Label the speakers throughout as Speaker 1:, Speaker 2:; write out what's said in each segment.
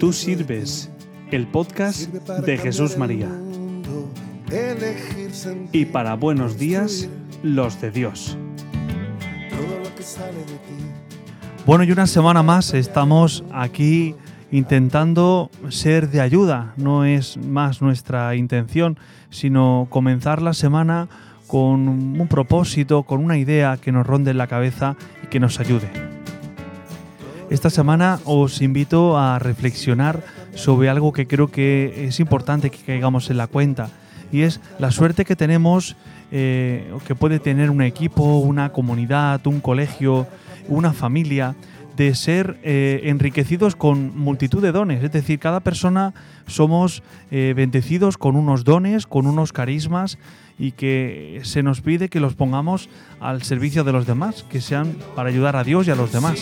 Speaker 1: Tú sirves, el podcast de Jesús María. Y para buenos días, los de Dios.
Speaker 2: Bueno, y una semana más estamos aquí intentando ser de ayuda. No es más nuestra intención, sino comenzar la semana con un propósito, con una idea que nos ronde en la cabeza y que nos ayude. Esta semana os invito a reflexionar sobre algo que creo que es importante que caigamos en la cuenta y es la suerte que tenemos, eh, que puede tener un equipo, una comunidad, un colegio, una familia, de ser eh, enriquecidos con multitud de dones. Es decir, cada persona somos eh, bendecidos con unos dones, con unos carismas y que se nos pide que los pongamos al servicio de los demás, que sean para ayudar a Dios y a los demás.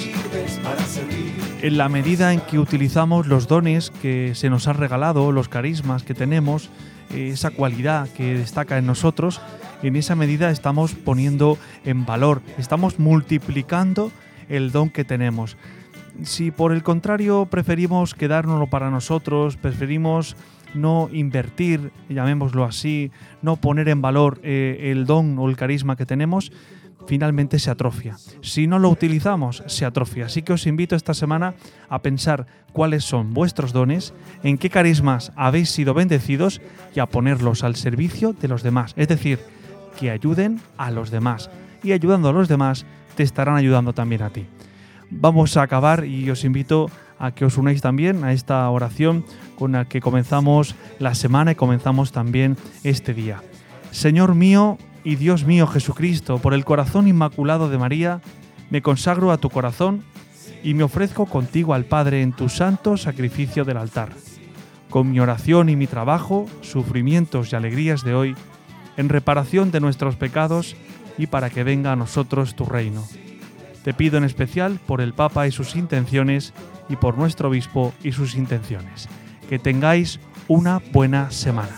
Speaker 2: En la medida en que utilizamos los dones que se nos han regalado, los carismas que tenemos, esa cualidad que destaca en nosotros, en esa medida estamos poniendo en valor, estamos multiplicando el don que tenemos. Si por el contrario preferimos quedárnoslo para nosotros, preferimos no invertir, llamémoslo así, no poner en valor eh, el don o el carisma que tenemos, finalmente se atrofia. Si no lo utilizamos, se atrofia. Así que os invito esta semana a pensar cuáles son vuestros dones, en qué carismas habéis sido bendecidos y a ponerlos al servicio de los demás. Es decir, que ayuden a los demás. Y ayudando a los demás, te estarán ayudando también a ti. Vamos a acabar y os invito a que os unáis también a esta oración con la que comenzamos la semana y comenzamos también este día. Señor mío y Dios mío Jesucristo, por el corazón inmaculado de María, me consagro a tu corazón y me ofrezco contigo al Padre en tu santo sacrificio del altar. Con mi oración y mi trabajo, sufrimientos y alegrías de hoy, en reparación de nuestros pecados y para que venga a nosotros tu reino. Te pido en especial por el Papa y sus intenciones y por nuestro obispo y sus intenciones. Que tengáis una buena semana.